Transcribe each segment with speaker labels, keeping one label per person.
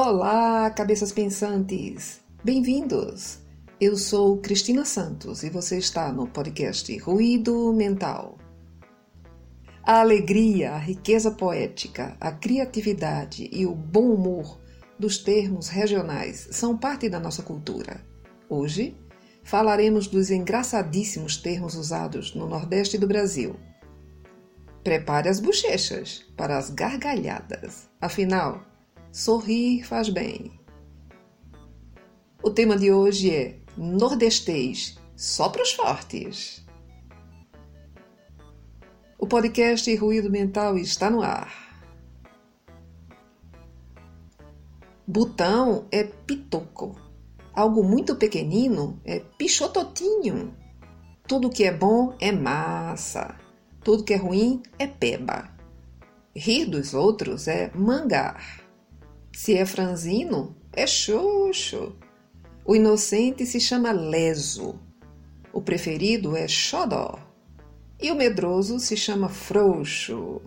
Speaker 1: Olá, cabeças pensantes! Bem-vindos! Eu sou Cristina Santos e você está no podcast Ruído Mental. A alegria, a riqueza poética, a criatividade e o bom humor dos termos regionais são parte da nossa cultura. Hoje falaremos dos engraçadíssimos termos usados no Nordeste do Brasil. Prepare as bochechas para as gargalhadas. Afinal, sorrir faz bem. O tema de hoje é Nordestês, só para os fortes. O podcast Ruído Mental está no ar. Botão é pitoco. Algo muito pequenino é pichototinho. Tudo que é bom é massa. Tudo que é ruim é peba. Rir dos outros é mangar. Se é franzino, é xoxo. O inocente se chama leso. O preferido é xodó. E o medroso se chama frouxo.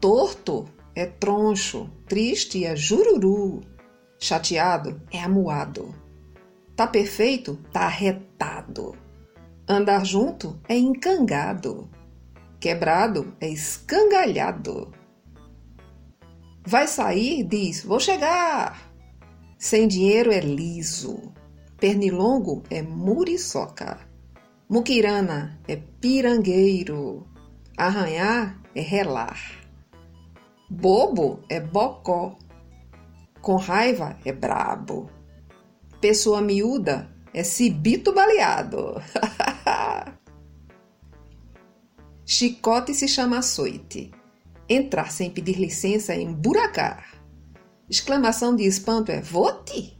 Speaker 1: Torto é troncho, triste é jururu, chateado é amuado. Tá perfeito, tá arretado. Andar junto é encangado. Quebrado é escangalhado. Vai sair, diz, vou chegar. Sem dinheiro é liso. Pernilongo é muriçoca. Muquirana é pirangueiro. Arranhar é relar. Bobo é bocó. Com raiva é brabo. Pessoa miúda é cibito baleado. Chicote se chama açoite. Entrar sem pedir licença é emburacar. Exclamação de espanto é vote.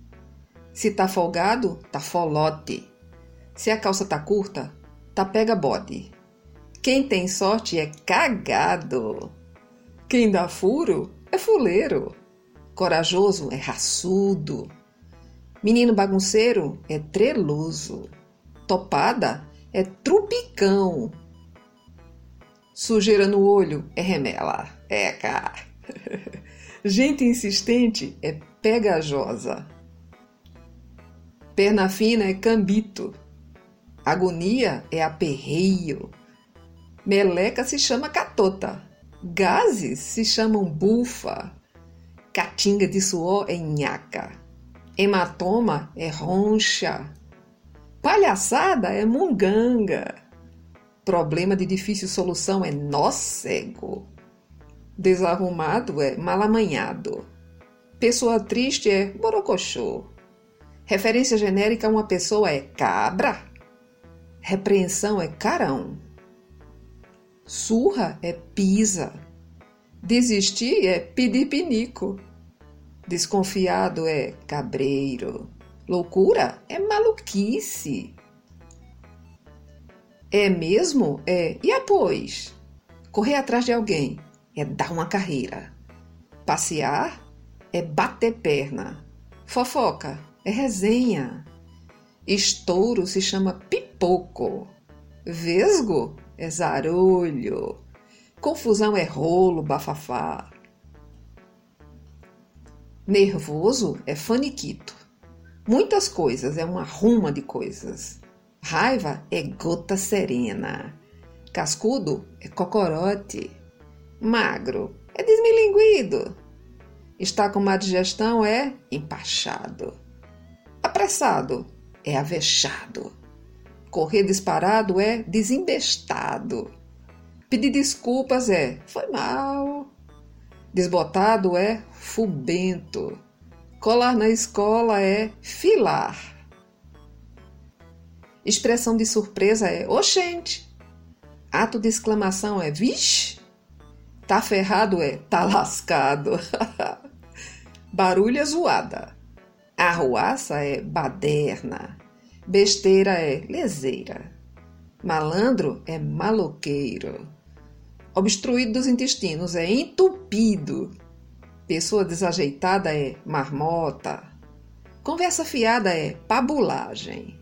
Speaker 1: Se tá folgado, tá folote. Se a calça tá curta, tá pega bode. Quem tem sorte é cagado. Quem dá furo é fuleiro. Corajoso é raçudo. Menino bagunceiro é treloso. Topada é trupicão. Sujeira no olho é remela. É, cara. Gente insistente é pegajosa. Perna fina é cambito. Agonia é aperreio. Meleca se chama catota. Gases se chamam bufa. Catinga de suor é nhaca. Hematoma é roncha. Palhaçada é munganga. Problema de difícil solução é nó cego. Desarrumado é malamanhado. Pessoa triste é borocochô. Referência genérica a uma pessoa é cabra. Repreensão é carão. Surra é pisa. Desistir é pedir pinico. Desconfiado é cabreiro. Loucura é maluquice. É mesmo? É. E após? Correr atrás de alguém é dar uma carreira. Passear é bater perna. Fofoca é resenha. Estouro se chama pipoco. Vesgo é zarolho. Confusão é rolo, bafafá. Nervoso é faniquito. Muitas coisas é uma ruma de coisas. Raiva é gota serena. Cascudo é cocorote. Magro é desmilinguido. Está com má digestão é empachado. Apressado é avexado. Correr disparado é desembestado. Pedir desculpas é foi mal. Desbotado é fubento. Colar na escola é filar. Expressão de surpresa é oxente. Ato de exclamação é vixe. Tá ferrado é tá lascado. Barulha zoada. Arruaça é baderna. Besteira é leseira. Malandro é maloqueiro. Obstruído dos intestinos é entupido. Pessoa desajeitada é marmota. Conversa fiada é pabulagem.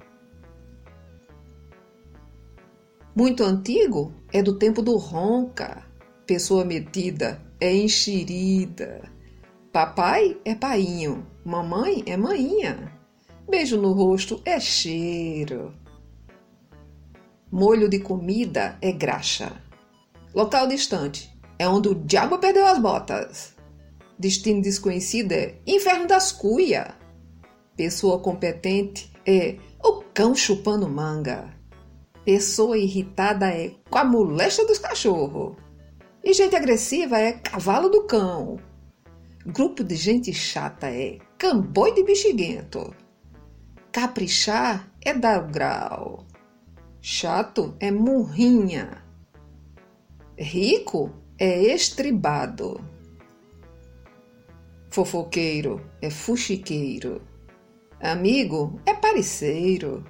Speaker 1: Muito antigo é do tempo do ronca. Pessoa metida é enxerida. Papai é painho, mamãe é maninha. Beijo no rosto é cheiro. Molho de comida é graxa. Local distante é onde o diabo perdeu as botas. Destino desconhecido é inferno das cuia. Pessoa competente é o cão chupando manga. Pessoa irritada é com a moléstia dos cachorros. E gente agressiva é cavalo do cão. Grupo de gente chata é camboi de bexiguento. Caprichar é dar o grau. Chato é murrinha. Rico é estribado. Fofoqueiro é fuxiqueiro. Amigo é pareceiro.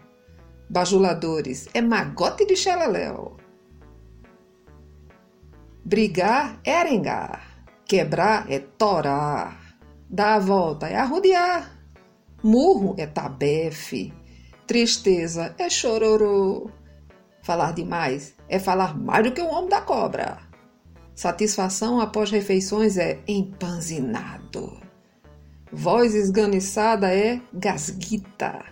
Speaker 1: Bajuladores é magote de xeleléu. Brigar é arengar. Quebrar é torar. Dar a volta é arrodear. Murro é tabefe. Tristeza é chororô. Falar demais é falar mais do que o homem da cobra. Satisfação após refeições é empanzinado. Voz esganiçada é gasguita.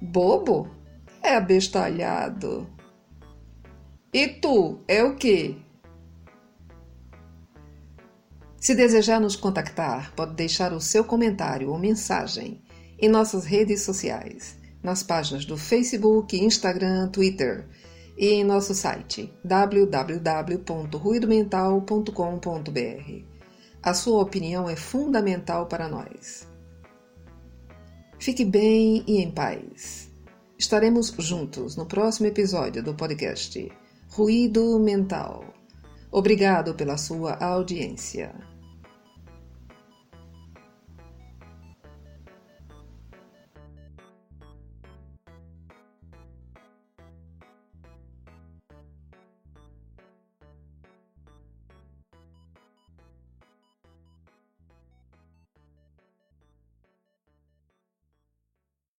Speaker 1: Bobo é abestalhado. E tu é o quê? Se desejar nos contactar, pode deixar o seu comentário ou mensagem em nossas redes sociais, nas páginas do Facebook, Instagram, Twitter e em nosso site www.ruidomental.com.br. A sua opinião é fundamental para nós. Fique bem e em paz. Estaremos juntos no próximo episódio do podcast Ruído Mental. Obrigado pela sua audiência.